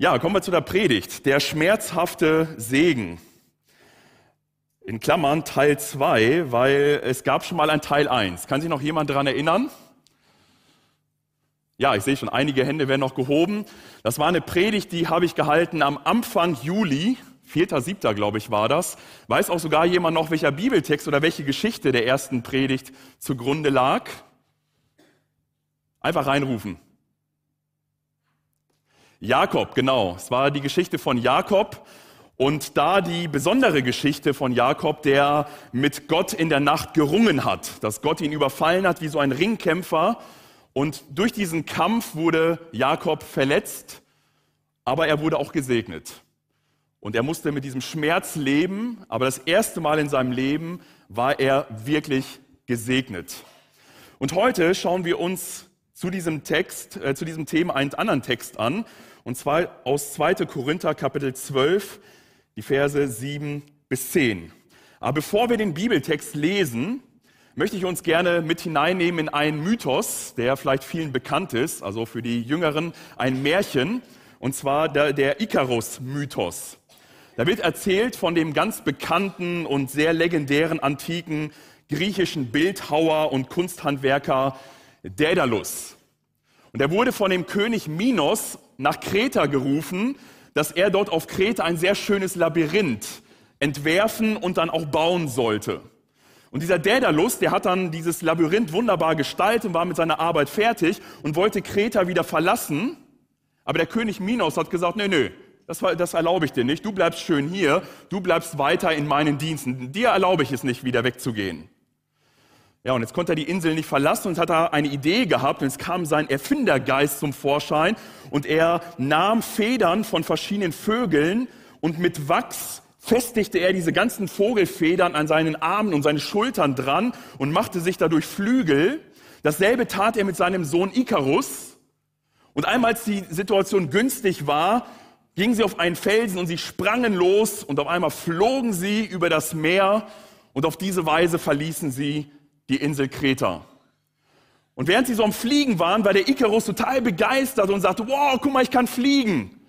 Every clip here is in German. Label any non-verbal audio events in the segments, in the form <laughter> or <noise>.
Ja, kommen wir zu der Predigt. Der schmerzhafte Segen. In Klammern Teil 2, weil es gab schon mal ein Teil 1. Kann sich noch jemand daran erinnern? Ja, ich sehe schon, einige Hände werden noch gehoben. Das war eine Predigt, die habe ich gehalten am Anfang Juli, 4.7. glaube ich war das. Weiß auch sogar jemand noch, welcher Bibeltext oder welche Geschichte der ersten Predigt zugrunde lag? Einfach reinrufen. Jakob, genau. Es war die Geschichte von Jakob. Und da die besondere Geschichte von Jakob, der mit Gott in der Nacht gerungen hat, dass Gott ihn überfallen hat wie so ein Ringkämpfer. Und durch diesen Kampf wurde Jakob verletzt, aber er wurde auch gesegnet. Und er musste mit diesem Schmerz leben, aber das erste Mal in seinem Leben war er wirklich gesegnet. Und heute schauen wir uns zu diesem Text, äh, zu diesem Thema einen anderen Text an, und zwar aus 2. Korinther Kapitel 12, die Verse 7 bis 10. Aber bevor wir den Bibeltext lesen, möchte ich uns gerne mit hineinnehmen in einen Mythos, der vielleicht vielen bekannt ist, also für die Jüngeren ein Märchen, und zwar der, der Icarus-Mythos. Da wird erzählt von dem ganz bekannten und sehr legendären antiken griechischen Bildhauer und Kunsthandwerker Daedalus. Und er wurde von dem König Minos nach Kreta gerufen, dass er dort auf Kreta ein sehr schönes Labyrinth entwerfen und dann auch bauen sollte. Und dieser Daedalus, der hat dann dieses Labyrinth wunderbar gestaltet und war mit seiner Arbeit fertig und wollte Kreta wieder verlassen. Aber der König Minos hat gesagt, nee, nee, das, das erlaube ich dir nicht. Du bleibst schön hier, du bleibst weiter in meinen Diensten. Dir erlaube ich es nicht, wieder wegzugehen. Ja, und jetzt konnte er die Insel nicht verlassen und hat da eine Idee gehabt und es kam sein Erfindergeist zum Vorschein und er nahm Federn von verschiedenen Vögeln und mit Wachs festigte er diese ganzen Vogelfedern an seinen Armen und seine Schultern dran und machte sich dadurch Flügel. Dasselbe tat er mit seinem Sohn Ikarus. Und einmal als die Situation günstig war, gingen sie auf einen Felsen und sie sprangen los und auf einmal flogen sie über das Meer und auf diese Weise verließen sie die Insel Kreta. Und während sie so am Fliegen waren, war der Icarus total begeistert und sagte, wow, guck mal, ich kann fliegen.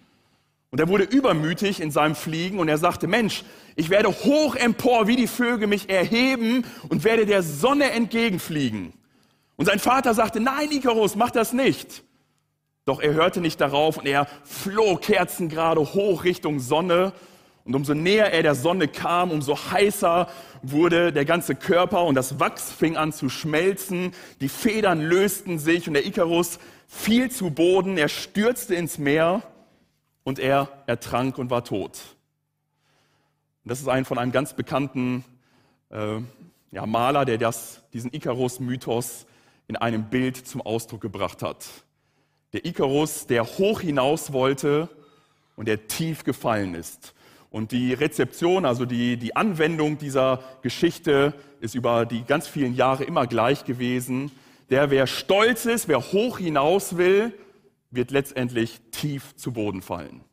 Und er wurde übermütig in seinem Fliegen und er sagte, Mensch, ich werde hoch empor wie die Vögel mich erheben und werde der Sonne entgegenfliegen. Und sein Vater sagte, nein, Icarus, mach das nicht. Doch er hörte nicht darauf und er flog kerzengerade hoch Richtung Sonne und umso näher er der Sonne kam, umso heißer wurde der ganze Körper und das Wachs fing an zu schmelzen, die Federn lösten sich und der Ikarus fiel zu Boden, er stürzte ins Meer und er ertrank und war tot. Und das ist ein von einem ganz bekannten äh, ja, Maler, der das, diesen Ikarus-Mythos in einem Bild zum Ausdruck gebracht hat. Der Ikarus, der hoch hinaus wollte und der tief gefallen ist. Und die Rezeption, also die, die Anwendung dieser Geschichte ist über die ganz vielen Jahre immer gleich gewesen. Der, wer stolz ist, wer hoch hinaus will, wird letztendlich tief zu Boden fallen.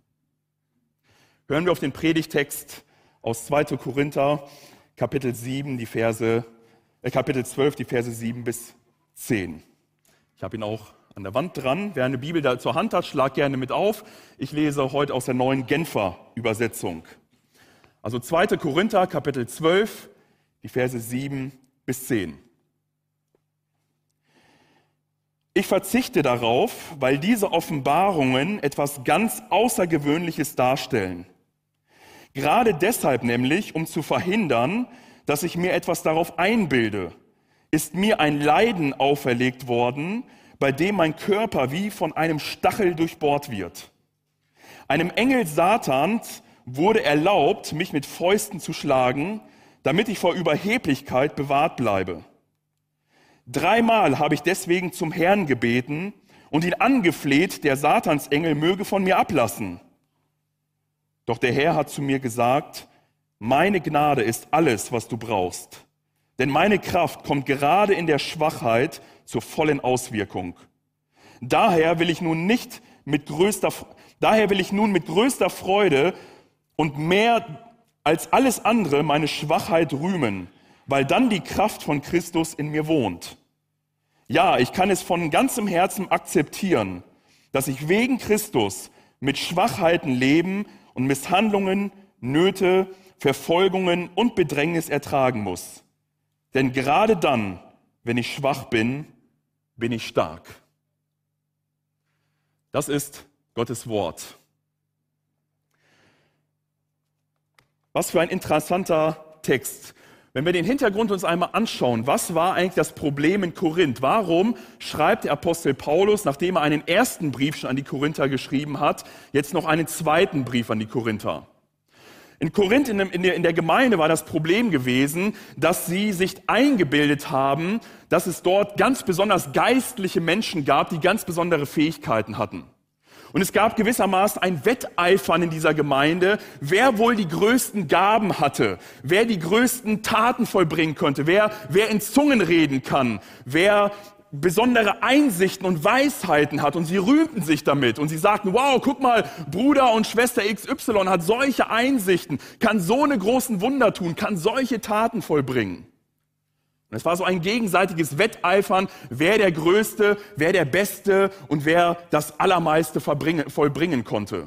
Hören wir auf den Predigtext aus 2. Korinther, Kapitel 7, die Verse, äh, Kapitel 12, die Verse 7 bis 10. Ich habe ihn auch an der Wand dran. Wer eine Bibel da zur Hand hat, schlag gerne mit auf. Ich lese heute aus der neuen Genfer Übersetzung. Also 2. Korinther, Kapitel 12, die Verse 7 bis 10. Ich verzichte darauf, weil diese Offenbarungen etwas ganz Außergewöhnliches darstellen. Gerade deshalb nämlich, um zu verhindern, dass ich mir etwas darauf einbilde, ist mir ein Leiden auferlegt worden, bei dem mein Körper wie von einem Stachel durchbohrt wird. Einem Engel Satans wurde erlaubt, mich mit Fäusten zu schlagen, damit ich vor Überheblichkeit bewahrt bleibe. Dreimal habe ich deswegen zum Herrn gebeten und ihn angefleht, der Satansengel möge von mir ablassen. Doch der Herr hat zu mir gesagt, meine Gnade ist alles, was du brauchst. Denn meine Kraft kommt gerade in der Schwachheit zur vollen Auswirkung. Daher will ich nun nicht mit größter, daher will ich nun mit größter Freude und mehr als alles andere meine Schwachheit rühmen, weil dann die Kraft von Christus in mir wohnt. Ja, ich kann es von ganzem Herzen akzeptieren, dass ich wegen Christus mit Schwachheiten leben und Misshandlungen, Nöte, Verfolgungen und Bedrängnis ertragen muss. Denn gerade dann, wenn ich schwach bin, bin ich stark. Das ist Gottes Wort. Was für ein interessanter Text. Wenn wir den Hintergrund uns einmal anschauen, was war eigentlich das Problem in Korinth? Warum schreibt der Apostel Paulus, nachdem er einen ersten Brief schon an die Korinther geschrieben hat, jetzt noch einen zweiten Brief an die Korinther? In Korinth in, der, in der Gemeinde war das Problem gewesen, dass sie sich eingebildet haben, dass es dort ganz besonders geistliche Menschen gab, die ganz besondere Fähigkeiten hatten. Und es gab gewissermaßen ein Wetteifern in dieser Gemeinde, wer wohl die größten Gaben hatte, wer die größten Taten vollbringen konnte, wer, wer in Zungen reden kann, wer besondere Einsichten und Weisheiten hat und sie rühmten sich damit und sie sagten, wow, guck mal, Bruder und Schwester XY hat solche Einsichten, kann so eine großen Wunder tun, kann solche Taten vollbringen. Und es war so ein gegenseitiges Wetteifern, wer der Größte, wer der Beste und wer das Allermeiste vollbringen konnte.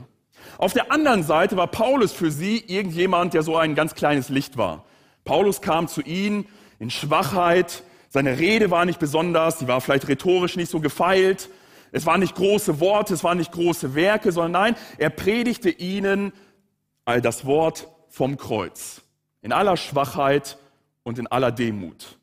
Auf der anderen Seite war Paulus für sie irgendjemand, der so ein ganz kleines Licht war. Paulus kam zu ihnen in Schwachheit, seine Rede war nicht besonders, sie war vielleicht rhetorisch nicht so gefeilt, es waren nicht große Worte, es waren nicht große Werke, sondern nein, er predigte ihnen all das Wort vom Kreuz. In aller Schwachheit und in aller Demut.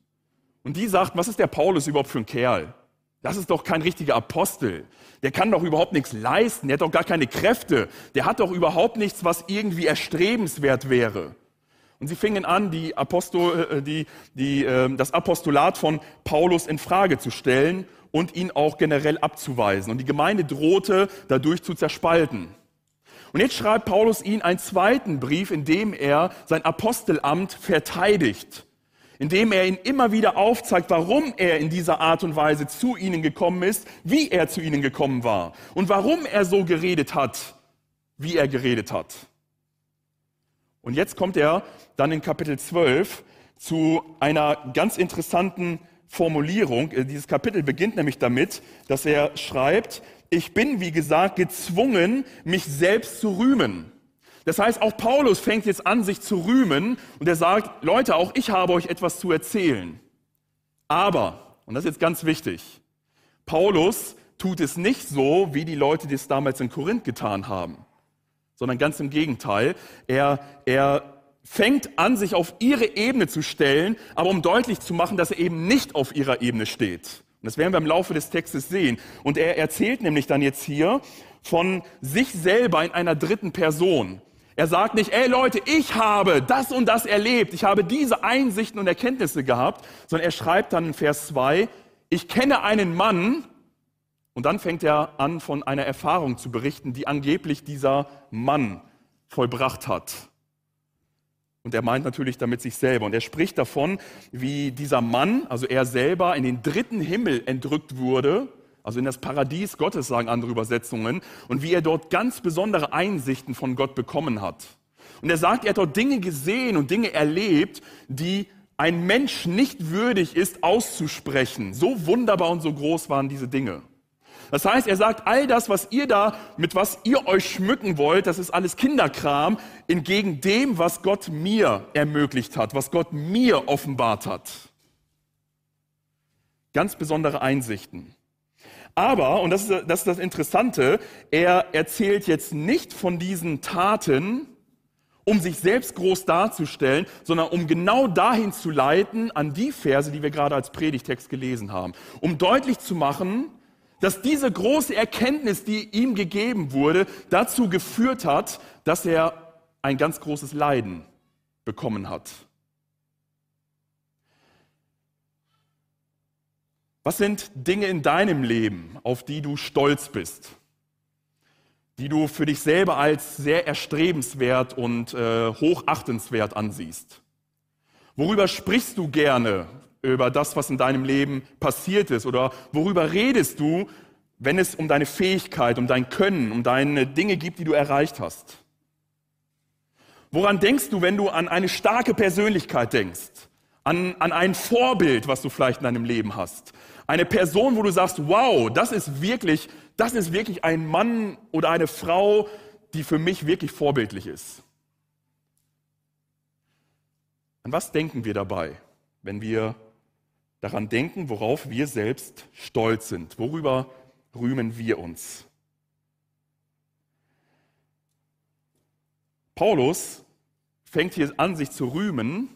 Und die sagt, was ist der Paulus überhaupt für ein Kerl? Das ist doch kein richtiger Apostel. Der kann doch überhaupt nichts leisten. Der hat doch gar keine Kräfte. Der hat doch überhaupt nichts, was irgendwie erstrebenswert wäre. Und sie fingen an, die Apostol, äh, die, die, ähm, das Apostolat von Paulus in Frage zu stellen und ihn auch generell abzuweisen. Und die Gemeinde drohte, dadurch zu zerspalten. Und jetzt schreibt Paulus ihnen einen zweiten Brief, in dem er sein Apostelamt verteidigt indem er ihnen immer wieder aufzeigt, warum er in dieser Art und Weise zu ihnen gekommen ist, wie er zu ihnen gekommen war und warum er so geredet hat, wie er geredet hat. Und jetzt kommt er dann in Kapitel 12 zu einer ganz interessanten Formulierung. Äh, dieses Kapitel beginnt nämlich damit, dass er schreibt, ich bin, wie gesagt, gezwungen, mich selbst zu rühmen. Das heißt, auch Paulus fängt jetzt an, sich zu rühmen und er sagt, Leute, auch ich habe euch etwas zu erzählen. Aber, und das ist jetzt ganz wichtig, Paulus tut es nicht so, wie die Leute das damals in Korinth getan haben, sondern ganz im Gegenteil. Er, er fängt an, sich auf ihre Ebene zu stellen, aber um deutlich zu machen, dass er eben nicht auf ihrer Ebene steht. Und das werden wir im Laufe des Textes sehen. Und er erzählt nämlich dann jetzt hier von sich selber in einer dritten Person. Er sagt nicht, ey Leute, ich habe das und das erlebt, ich habe diese Einsichten und Erkenntnisse gehabt, sondern er schreibt dann in Vers 2, ich kenne einen Mann, und dann fängt er an, von einer Erfahrung zu berichten, die angeblich dieser Mann vollbracht hat. Und er meint natürlich damit sich selber. Und er spricht davon, wie dieser Mann, also er selber, in den dritten Himmel entrückt wurde also in das Paradies Gottes, sagen andere Übersetzungen, und wie er dort ganz besondere Einsichten von Gott bekommen hat. Und er sagt, er hat dort Dinge gesehen und Dinge erlebt, die ein Mensch nicht würdig ist auszusprechen. So wunderbar und so groß waren diese Dinge. Das heißt, er sagt, all das, was ihr da, mit was ihr euch schmücken wollt, das ist alles Kinderkram, entgegen dem, was Gott mir ermöglicht hat, was Gott mir offenbart hat. Ganz besondere Einsichten. Aber, und das ist, das ist das Interessante, er erzählt jetzt nicht von diesen Taten, um sich selbst groß darzustellen, sondern um genau dahin zu leiten, an die Verse, die wir gerade als Predigtext gelesen haben. Um deutlich zu machen, dass diese große Erkenntnis, die ihm gegeben wurde, dazu geführt hat, dass er ein ganz großes Leiden bekommen hat. Was sind Dinge in deinem Leben, auf die du stolz bist? Die du für dich selber als sehr erstrebenswert und äh, hochachtenswert ansiehst? Worüber sprichst du gerne über das, was in deinem Leben passiert ist? Oder worüber redest du, wenn es um deine Fähigkeit, um dein Können, um deine Dinge gibt, die du erreicht hast? Woran denkst du, wenn du an eine starke Persönlichkeit denkst? An, an ein Vorbild, was du vielleicht in deinem Leben hast? Eine Person, wo du sagst, wow, das ist wirklich das ist wirklich ein Mann oder eine Frau, die für mich wirklich vorbildlich ist. An was denken wir dabei, wenn wir daran denken, worauf wir selbst stolz sind? Worüber rühmen wir uns? Paulus fängt hier an, sich zu rühmen,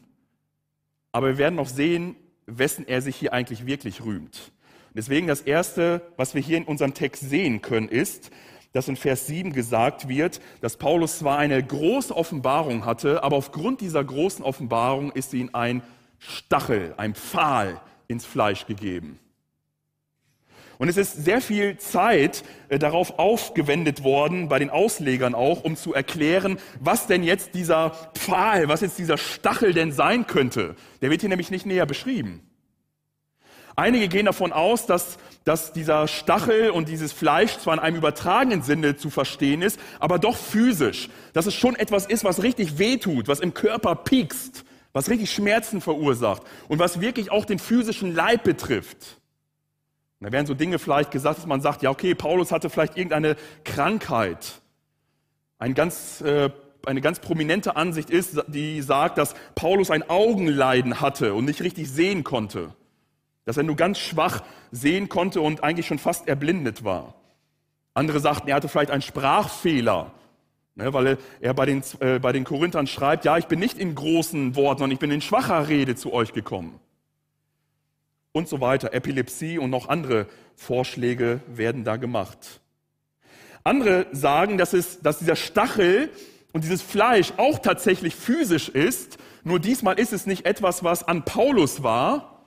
aber wir werden noch sehen, wessen er sich hier eigentlich wirklich rühmt. Deswegen das Erste, was wir hier in unserem Text sehen können, ist, dass in Vers 7 gesagt wird, dass Paulus zwar eine große Offenbarung hatte, aber aufgrund dieser großen Offenbarung ist ihm ein Stachel, ein Pfahl ins Fleisch gegeben. Und es ist sehr viel Zeit äh, darauf aufgewendet worden, bei den Auslegern auch, um zu erklären, was denn jetzt dieser Pfahl, was jetzt dieser Stachel denn sein könnte. Der wird hier nämlich nicht näher beschrieben. Einige gehen davon aus, dass, dass dieser Stachel und dieses Fleisch zwar in einem übertragenen Sinne zu verstehen ist, aber doch physisch. Dass es schon etwas ist, was richtig wehtut, was im Körper piekst, was richtig Schmerzen verursacht und was wirklich auch den physischen Leib betrifft. Da werden so Dinge vielleicht gesagt, dass man sagt, ja okay, Paulus hatte vielleicht irgendeine Krankheit. Ein ganz, äh, eine ganz prominente Ansicht ist, die sagt, dass Paulus ein Augenleiden hatte und nicht richtig sehen konnte dass er nur ganz schwach sehen konnte und eigentlich schon fast erblindet war. Andere sagten, er hatte vielleicht einen Sprachfehler, ne, weil er, bei, den, äh, bei den Korinthern schreibt, ja, ich bin nicht in großen Worten, sondern ich bin in schwacher Rede zu euch gekommen. Und so weiter. Epilepsie und noch andere Vorschläge werden da gemacht. Andere sagen, dass, es, dass dieser Stachel und dieses Fleisch auch tatsächlich physisch ist, nur diesmal ist es nicht etwas, was an Paulus war,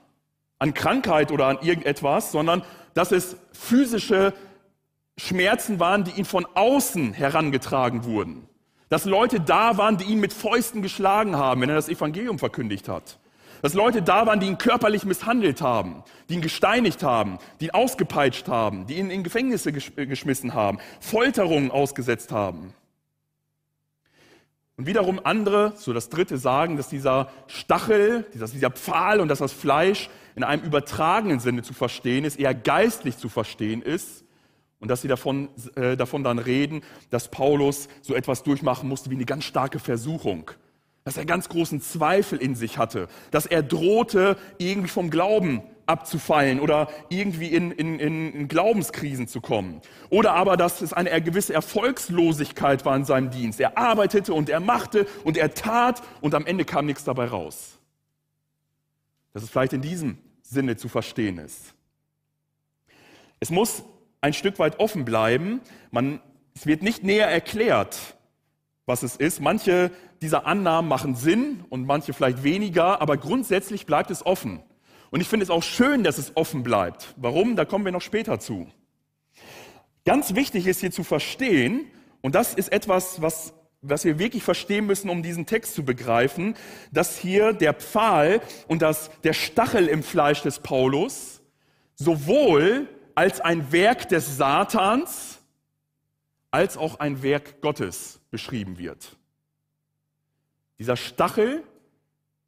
an Krankheit oder an irgendetwas, sondern dass es physische Schmerzen waren, die ihn von außen herangetragen wurden. Dass Leute da waren, die ihn mit Fäusten geschlagen haben, wenn er das Evangelium verkündigt hat. Dass Leute da waren, die ihn körperlich misshandelt haben, die ihn gesteinigt haben, die ihn ausgepeitscht haben, die ihn in Gefängnisse geschmissen haben, Folterungen ausgesetzt haben. Und wiederum andere, so das dritte, sagen, dass dieser Stachel, dieser Pfahl und dass das Fleisch in einem übertragenen Sinne zu verstehen ist, eher geistlich zu verstehen ist. Und dass sie davon, äh, davon dann reden, dass Paulus so etwas durchmachen musste wie eine ganz starke Versuchung. Dass er ganz großen Zweifel in sich hatte. Dass er drohte, irgendwie vom Glauben abzufallen oder irgendwie in, in, in Glaubenskrisen zu kommen. Oder aber, dass es eine gewisse Erfolgslosigkeit war in seinem Dienst. Er arbeitete und er machte und er tat und am Ende kam nichts dabei raus. Dass es vielleicht in diesem Sinne zu verstehen ist. Es muss ein Stück weit offen bleiben. Man, es wird nicht näher erklärt, was es ist. Manche dieser Annahmen machen Sinn und manche vielleicht weniger, aber grundsätzlich bleibt es offen. Und ich finde es auch schön, dass es offen bleibt. Warum? Da kommen wir noch später zu. Ganz wichtig ist hier zu verstehen, und das ist etwas, was, was wir wirklich verstehen müssen, um diesen Text zu begreifen, dass hier der Pfahl und das, der Stachel im Fleisch des Paulus sowohl als ein Werk des Satans als auch ein Werk Gottes beschrieben wird. Dieser Stachel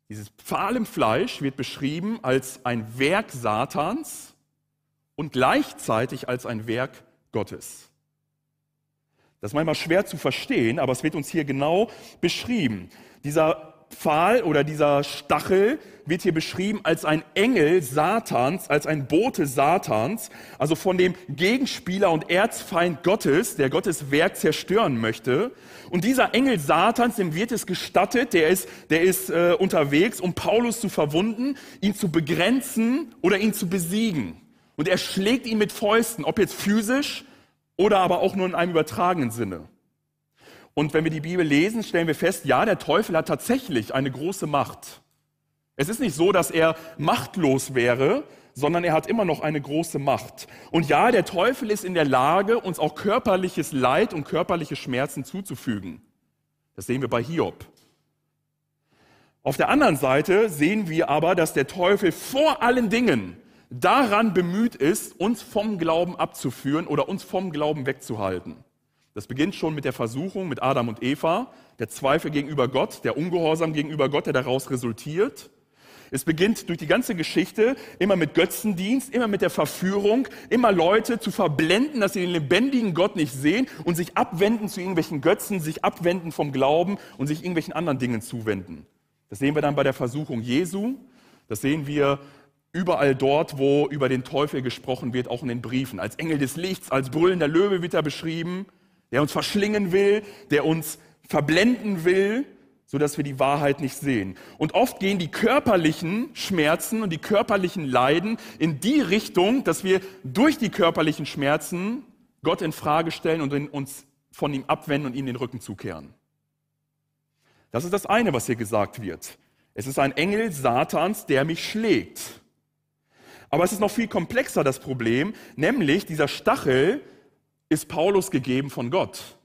dieses Pfahl im Fleisch wird beschrieben als ein Werk Satans und gleichzeitig als ein Werk Gottes. Das ist manchmal schwer zu verstehen, aber es wird uns hier genau beschrieben. Dieser Pfahl oder dieser Stachel wird hier beschrieben als ein Engel Satans, als ein Bote Satans, also von dem Gegenspieler und Erzfeind Gottes, der Gottes Werk zerstören möchte. Und dieser Engel Satans, dem wird es gestattet, der ist, der ist äh, unterwegs, um Paulus zu verwunden, ihn zu begrenzen oder ihn zu besiegen. Und er schlägt ihn mit Fäusten, ob jetzt physisch oder aber auch nur in einem übertragenen Sinne. Und wenn wir die Bibel lesen, stellen wir fest, ja, der Teufel hat tatsächlich eine große Macht. Es ist nicht so, dass er machtlos wäre, sondern er hat immer noch eine große Macht. Und ja, der Teufel ist in der Lage, uns auch körperliches Leid und körperliche Schmerzen zuzufügen. Das sehen wir bei Hiob. Auf der anderen Seite sehen wir aber, dass der Teufel vor allen Dingen daran bemüht ist, uns vom Glauben abzuführen oder uns vom Glauben wegzuhalten. Das beginnt schon mit der Versuchung mit Adam und Eva, der Zweifel gegenüber Gott, der Ungehorsam gegenüber Gott, der daraus resultiert. Es beginnt durch die ganze Geschichte immer mit Götzendienst, immer mit der Verführung, immer Leute zu verblenden, dass sie den lebendigen Gott nicht sehen und sich abwenden zu irgendwelchen Götzen, sich abwenden vom Glauben und sich irgendwelchen anderen Dingen zuwenden. Das sehen wir dann bei der Versuchung Jesu. Das sehen wir überall dort, wo über den Teufel gesprochen wird, auch in den Briefen. Als Engel des Lichts, als brüllender Löwe wird er beschrieben, der uns verschlingen will, der uns verblenden will so dass wir die Wahrheit nicht sehen. Und oft gehen die körperlichen Schmerzen und die körperlichen Leiden in die Richtung, dass wir durch die körperlichen Schmerzen Gott in Frage stellen und uns von ihm abwenden und ihm den Rücken zukehren. Das ist das eine, was hier gesagt wird. Es ist ein Engel Satans, der mich schlägt. Aber es ist noch viel komplexer das Problem, nämlich dieser Stachel ist Paulus gegeben von Gott.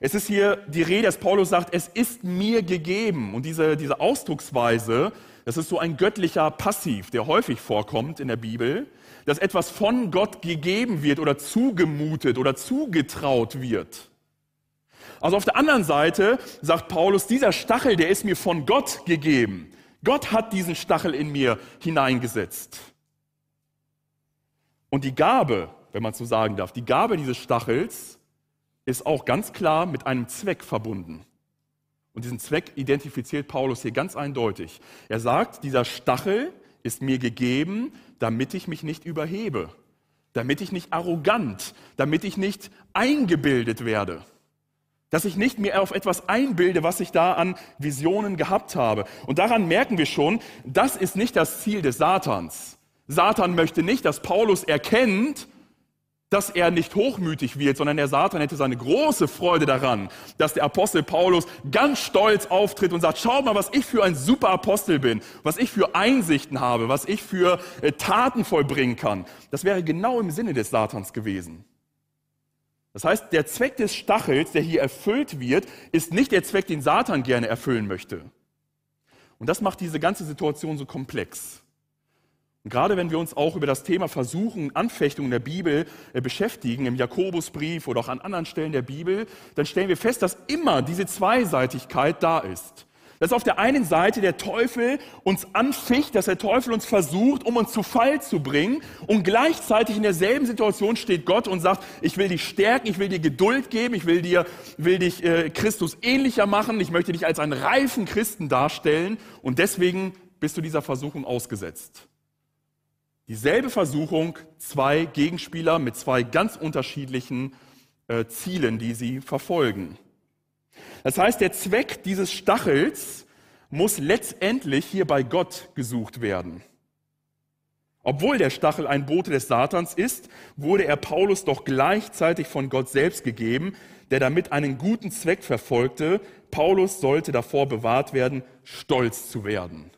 Es ist hier die Rede, dass Paulus sagt, es ist mir gegeben. Und diese, diese Ausdrucksweise, das ist so ein göttlicher Passiv, der häufig vorkommt in der Bibel, dass etwas von Gott gegeben wird oder zugemutet oder zugetraut wird. Also auf der anderen Seite sagt Paulus, dieser Stachel, der ist mir von Gott gegeben. Gott hat diesen Stachel in mir hineingesetzt. Und die Gabe, wenn man so sagen darf, die Gabe dieses Stachels ist auch ganz klar mit einem Zweck verbunden. Und diesen Zweck identifiziert Paulus hier ganz eindeutig. Er sagt, dieser Stachel ist mir gegeben, damit ich mich nicht überhebe, damit ich nicht arrogant, damit ich nicht eingebildet werde, dass ich nicht mehr auf etwas einbilde, was ich da an Visionen gehabt habe. Und daran merken wir schon, das ist nicht das Ziel des Satans. Satan möchte nicht, dass Paulus erkennt, dass er nicht hochmütig wird, sondern der Satan hätte seine große Freude daran, dass der Apostel Paulus ganz stolz auftritt und sagt, schau mal, was ich für ein super Apostel bin, was ich für Einsichten habe, was ich für äh, Taten vollbringen kann. Das wäre genau im Sinne des Satans gewesen. Das heißt, der Zweck des Stachels, der hier erfüllt wird, ist nicht der Zweck, den Satan gerne erfüllen möchte. Und das macht diese ganze Situation so komplex. Gerade wenn wir uns auch über das Thema Versuchen, Anfechtungen der Bibel äh, beschäftigen, im Jakobusbrief oder auch an anderen Stellen der Bibel, dann stellen wir fest, dass immer diese Zweiseitigkeit da ist. Dass auf der einen Seite der Teufel uns anficht, dass der Teufel uns versucht, um uns zu Fall zu bringen. Und gleichzeitig in derselben Situation steht Gott und sagt, ich will dich stärken, ich will dir Geduld geben, ich will dir, will dich äh, Christus ähnlicher machen, ich möchte dich als einen reifen Christen darstellen. Und deswegen bist du dieser Versuchung ausgesetzt. Dieselbe Versuchung, zwei Gegenspieler mit zwei ganz unterschiedlichen äh, Zielen, die sie verfolgen. Das heißt, der Zweck dieses Stachels muss letztendlich hier bei Gott gesucht werden. Obwohl der Stachel ein Bote des Satans ist, wurde er Paulus doch gleichzeitig von Gott selbst gegeben, der damit einen guten Zweck verfolgte. Paulus sollte davor bewahrt werden, stolz zu werden,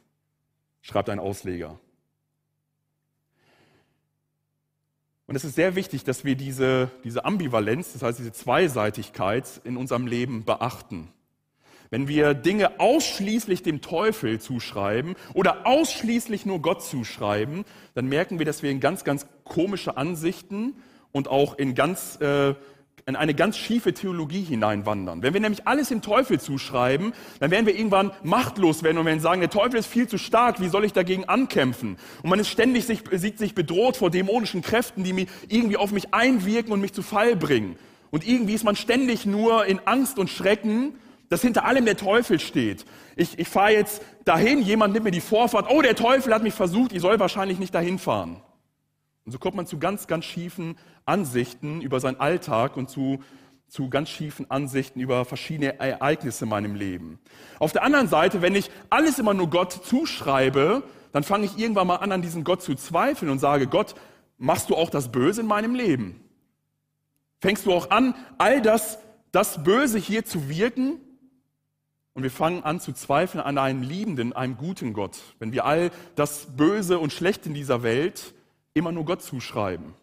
schreibt ein Ausleger. Und es ist sehr wichtig, dass wir diese, diese Ambivalenz, das heißt diese Zweiseitigkeit in unserem Leben beachten. Wenn wir Dinge ausschließlich dem Teufel zuschreiben oder ausschließlich nur Gott zuschreiben, dann merken wir, dass wir in ganz, ganz komische Ansichten und auch in ganz äh, in eine ganz schiefe Theologie hineinwandern. Wenn wir nämlich alles dem Teufel zuschreiben, dann werden wir irgendwann machtlos werden und werden sagen, der Teufel ist viel zu stark, wie soll ich dagegen ankämpfen? Und man ist ständig sich, sieht sich bedroht vor dämonischen Kräften, die irgendwie auf mich einwirken und mich zu Fall bringen. Und irgendwie ist man ständig nur in Angst und Schrecken, dass hinter allem der Teufel steht. Ich, ich fahre jetzt dahin, jemand nimmt mir die Vorfahrt, oh, der Teufel hat mich versucht, ich soll wahrscheinlich nicht dahin fahren. Und so kommt man zu ganz, ganz schiefen Ansichten über seinen Alltag und zu, zu ganz schiefen Ansichten über verschiedene Ereignisse in meinem Leben. Auf der anderen Seite, wenn ich alles immer nur Gott zuschreibe, dann fange ich irgendwann mal an, an diesen Gott zu zweifeln und sage, Gott, machst du auch das Böse in meinem Leben? Fängst du auch an, all das, das Böse hier zu wirken? Und wir fangen an zu zweifeln an einem liebenden, einem guten Gott, wenn wir all das Böse und Schlechte in dieser Welt immer nur Gott zuschreiben.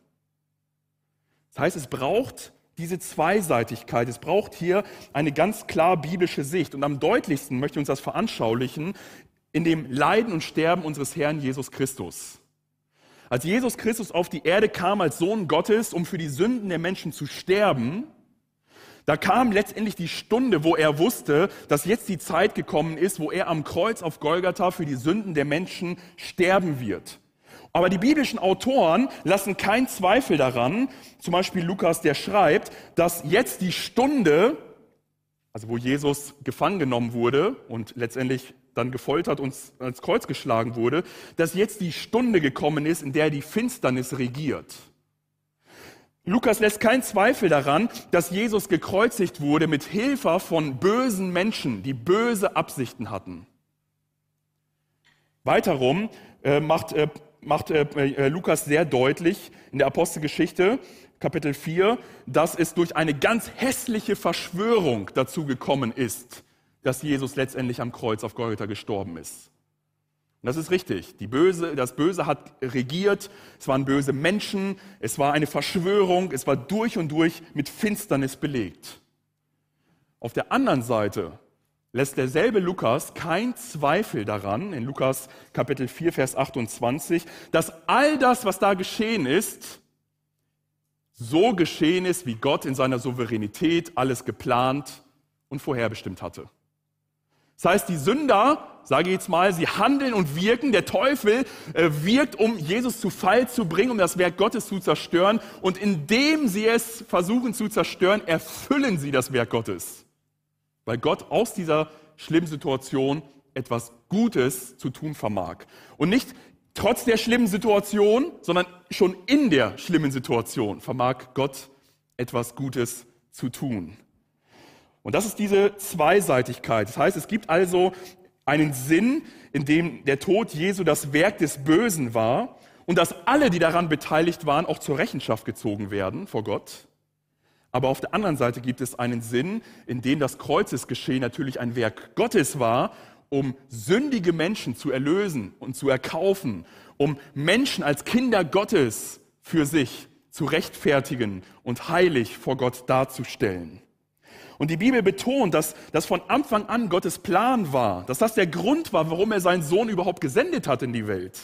Das heißt, es braucht diese Zweiseitigkeit. Es braucht hier eine ganz klar biblische Sicht. Und am deutlichsten möchte ich uns das veranschaulichen in dem Leiden und Sterben unseres Herrn Jesus Christus. Als Jesus Christus auf die Erde kam als Sohn Gottes, um für die Sünden der Menschen zu sterben, Da kam letztendlich die Stunde, wo er wusste, dass jetzt die Zeit gekommen ist, wo er am Kreuz auf Golgatha für die Sünden der Menschen sterben wird. Aber die biblischen Autoren lassen keinen Zweifel daran, zum Beispiel Lukas, der schreibt, dass jetzt die Stunde, also wo Jesus gefangen genommen wurde und letztendlich dann gefoltert und ans Kreuz geschlagen wurde, dass jetzt die Stunde gekommen ist, in der die Finsternis regiert. Lukas lässt keinen Zweifel daran, dass Jesus gekreuzigt wurde mit Hilfe von bösen Menschen, die böse Absichten hatten. Weiterum äh, macht, äh, macht äh, äh Lukas sehr deutlich in der Apostelgeschichte, Kapitel 4, dass es durch eine ganz hässliche Verschwörung dazu gekommen ist, dass Jesus letztendlich am Kreuz auf Golgatha gestorben ist. Das ist richtig. Die Böse, das Böse hat regiert. Es waren böse Menschen. Es war eine Verschwörung. Es war durch und durch mit Finsternis belegt. Auf der anderen Seite lässt derselbe Lukas kein Zweifel daran, in Lukas Kapitel 4, Vers 28, dass all das, was da geschehen ist, so geschehen ist, wie Gott in seiner Souveränität alles geplant und vorherbestimmt hatte. Das heißt, die Sünder, sage ich jetzt mal, sie handeln und wirken. Der Teufel äh, wirkt, um Jesus zu Fall zu bringen, um das Werk Gottes zu zerstören. Und indem sie es versuchen zu zerstören, erfüllen sie das Werk Gottes. Weil Gott aus dieser schlimmen Situation etwas Gutes zu tun vermag. Und nicht trotz der schlimmen Situation, sondern schon in der schlimmen Situation vermag Gott etwas Gutes zu tun. Und das ist diese Zweiseitigkeit. Das heißt, es gibt also einen Sinn, in dem der Tod Jesu das Werk des Bösen war und dass alle, die daran beteiligt waren, auch zur Rechenschaft gezogen werden vor Gott. Aber auf der anderen Seite gibt es einen Sinn, in dem das Kreuzesgeschehen natürlich ein Werk Gottes war, um sündige Menschen zu erlösen und zu erkaufen, um Menschen als Kinder Gottes für sich zu rechtfertigen und heilig vor Gott darzustellen. Und die Bibel betont, dass das von Anfang an Gottes Plan war, dass das der Grund war, warum er seinen Sohn überhaupt gesendet hat in die Welt.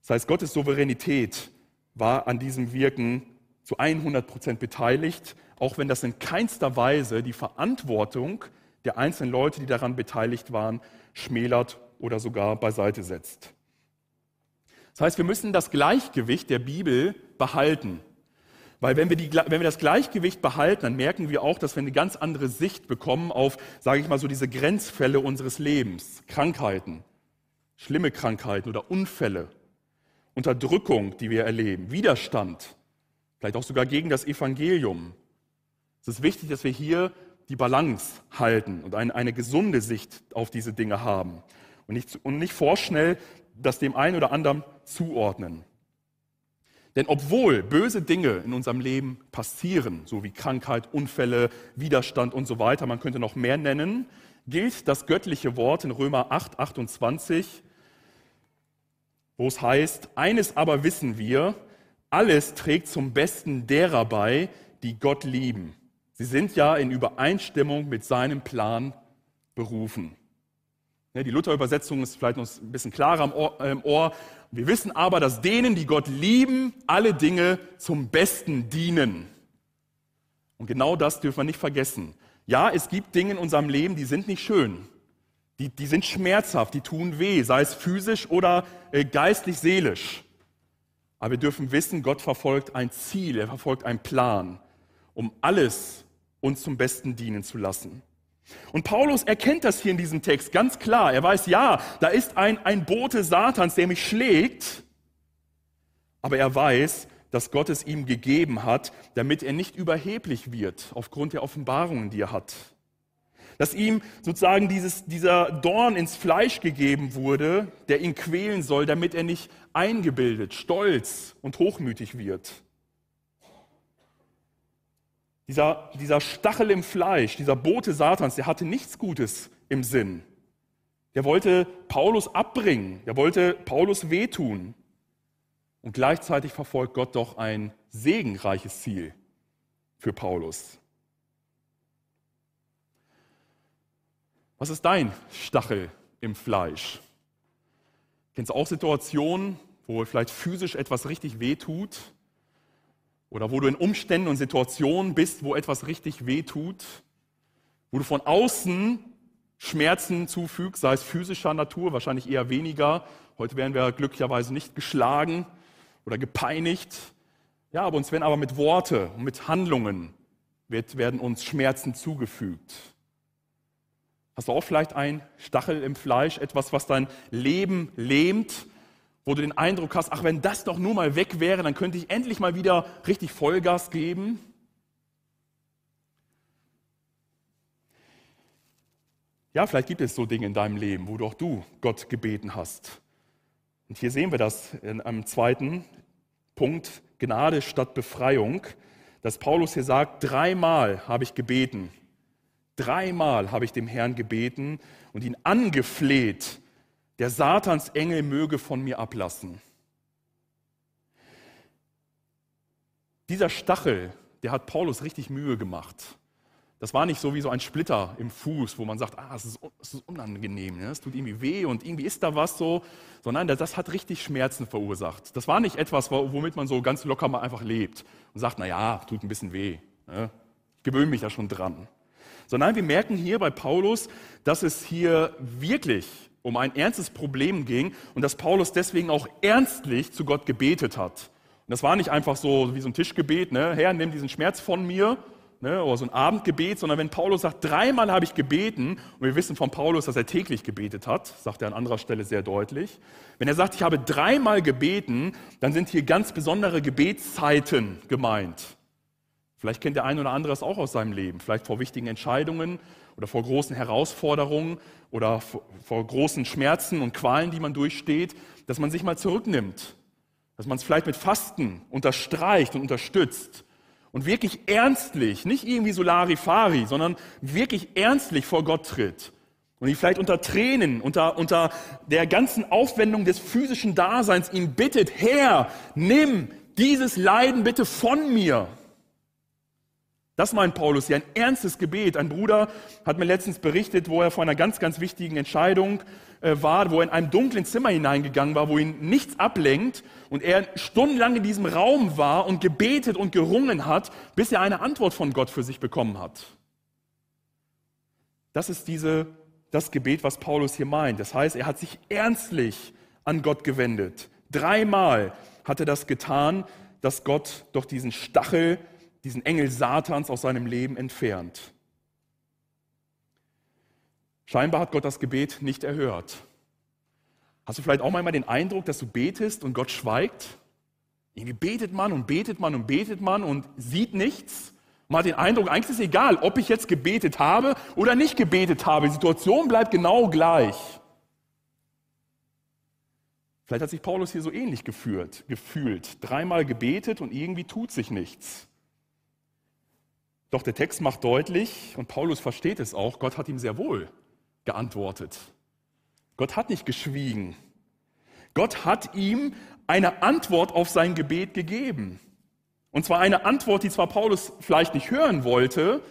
Das heißt, Gottes Souveränität war an diesem Wirken zu 100 Prozent beteiligt, auch wenn das in keinster Weise die Verantwortung der einzelnen Leute, die daran beteiligt waren, schmälert oder sogar beiseite setzt. Das heißt, wir müssen das Gleichgewicht der Bibel behalten. Weil wenn wir, die, wenn wir das Gleichgewicht behalten, dann merken wir auch, dass wir eine ganz andere Sicht bekommen auf, sage ich mal, so diese Grenzfälle unseres Lebens. Krankheiten, schlimme Krankheiten oder Unfälle, Unterdrückung, die wir erleben, Widerstand, vielleicht auch sogar gegen das Evangelium. Es ist wichtig, dass wir hier die Balance halten und eine, eine gesunde Sicht auf diese Dinge haben und nicht, und nicht vorschnell das dem einen oder anderen zuordnen. Denn obwohl böse Dinge in unserem Leben passieren, so wie Krankheit, Unfälle, Widerstand und so weiter, man könnte noch mehr nennen, gilt das göttliche Wort in Römer 8, 28, wo es heißt, eines aber wissen wir, alles trägt zum Besten derer bei, die Gott lieben. Sie sind ja in Übereinstimmung mit seinem Plan berufen. Die Luther-Übersetzung ist vielleicht noch ein bisschen klarer im Ohr, im Ohr. Wir wissen aber, dass denen, die Gott lieben, alle Dinge zum Besten dienen. Und genau das dürfen wir nicht vergessen. Ja, es gibt Dinge in unserem Leben, die sind nicht schön. Die, die sind schmerzhaft, die tun weh, sei es physisch oder äh, geistlich, seelisch. Aber wir dürfen wissen, Gott verfolgt ein Ziel, er verfolgt einen Plan, um alles uns zum Besten dienen zu lassen. Und Paulus erkennt das hier in diesem Text ganz klar. Er weiß, ja, da ist ein, ein Bote Satans, der mich schlägt. Aber er weiß, dass Gott es ihm gegeben hat, damit er nicht überheblich wird aufgrund der Offenbarungen, die er hat. Dass ihm sozusagen dieses, dieser Dorn ins Fleisch gegeben wurde, der ihn quälen soll, damit er nicht eingebildet, stolz und hochmütig wird. Dieser, dieser Stachel im Fleisch, dieser Bote Satans, der hatte nichts Gutes im Sinn. Der wollte Paulus abbringen, der wollte Paulus wehtun. Und gleichzeitig verfolgt Gott doch ein segenreiches Ziel für Paulus. Was ist dein Stachel im Fleisch? Kennst du auch Situationen, wo vielleicht physisch etwas richtig wehtut Oder wo du in Umständen und Situationen bist, wo etwas richtig weh tut, wo du von außen Schmerzen zufügst, sei es physischer Natur, wahrscheinlich eher weniger. Heute werden wir glücklicherweise nicht geschlagen oder gepeinigt. Ja, aber uns werden aber mit Worte und mit Handlungen wird, werden uns Schmerzen zugefügt. Hast du auch vielleicht ein Stachel im Fleisch, etwas, was dein Leben lähmt, wo du den Eindruck hast, ach, wenn das doch nur mal weg wäre, dann könnte ich endlich mal wieder richtig Vollgas geben? Ja, vielleicht gibt es so Dinge in deinem Leben, wo doch du Gott gebeten hast. Und hier sehen wir das in einem zweiten Punkt, Gnade statt Befreiung, dass Paulus hier sagt, dreimal habe ich gebeten. Dreimal habe ich dem Herrn gebeten und ihn angefleht, der Satans Engel möge von mir ablassen. Dieser Stachel, der hat Paulus richtig Mühe gemacht. Das war nicht so wie so ein Splitter im Fuß, wo man sagt, ah, es ist, ist unangenehm, ne? es tut irgendwie weh und irgendwie ist da was so, sondern das hat richtig Schmerzen verursacht. Das war nicht etwas, womit man so ganz locker mal einfach lebt und sagt, na ja, tut ein bisschen weh, ne? ich gewöhne mich da schon dran. Sondern wir merken hier bei Paulus, dass es hier wirklich um ein ernstes Problem ging und dass Paulus deswegen auch ernstlich zu Gott gebetet hat. Und das war nicht einfach so wie so ein Tischgebet, ne? Herr, nimm diesen Schmerz von mir, ne, oder so ein Abendgebet, sondern wenn Paulus sagt, dreimal habe ich gebeten, und wir wissen von Paulus, dass er täglich gebetet hat, sagt er an anderer Stelle sehr deutlich, wenn er sagt, ich habe dreimal gebeten, dann sind hier ganz besondere Gebetszeiten gemeint. Vielleicht kennt der eine oder andere das auch aus seinem Leben, vielleicht vor wichtigen Entscheidungen oder vor großen Herausforderungen oder vor, vor großen Schmerzen und Qualen, die man durchsteht, dass man sich mal zurücknimmt, dass man es vielleicht mit Fasten unterstreicht und unterstützt. Und wirklich ernstlich, nicht irgendwie so Larifari, sondern wirklich ernstlich vor Gott tritt. Und ihn vielleicht unter Tränen, unter, unter der ganzen Aufwendung des physischen Daseins ihn bittet, Herr, nimm dieses Leiden bitte von mir. Das meint Paulus hier, ein ernstes Gebet. Ein Bruder hat mir letztens berichtet, wo er vor einer ganz, ganz wichtigen Entscheidung äh, war, wo er in einem dunklen Zimmer hineingegangen war, wo ihn nichts ablenkt und er stundenlang in diesem Raum war und gebetet und gerungen hat, bis er eine Antwort von Gott für sich bekommen hat. Das ist diese, das Gebet, was Paulus hier meint. Das heißt, er hat sich ernstlich an Gott gewendet. Dreimal hat er das getan, dass Gott doch diesen Stachel diesen Engel Satans aus seinem Leben entfernt. Scheinbar hat Gott das Gebet nicht erhört. Hast du vielleicht auch manchmal den Eindruck, dass du betest und Gott schweigt? Irgendwie betet man und betet man und betet man und sieht nichts. Man hat den Eindruck, eigentlich ist es egal, ob ich jetzt gebetet habe oder nicht gebetet habe. Die Situation bleibt genau gleich. Vielleicht hat sich Paulus hier so ähnlich gefühlt, gefühlt. Dreimal gebetet und irgendwie tut sich nichts. Doch der Text macht deutlich, und Paulus versteht es auch, Gott hat ihm sehr wohl geantwortet. Gott hat nicht geschwiegen. Gott hat ihm eine Antwort auf sein Gebet gegeben. Und zwar eine Antwort, die zwar Paulus vielleicht nicht hören wollte,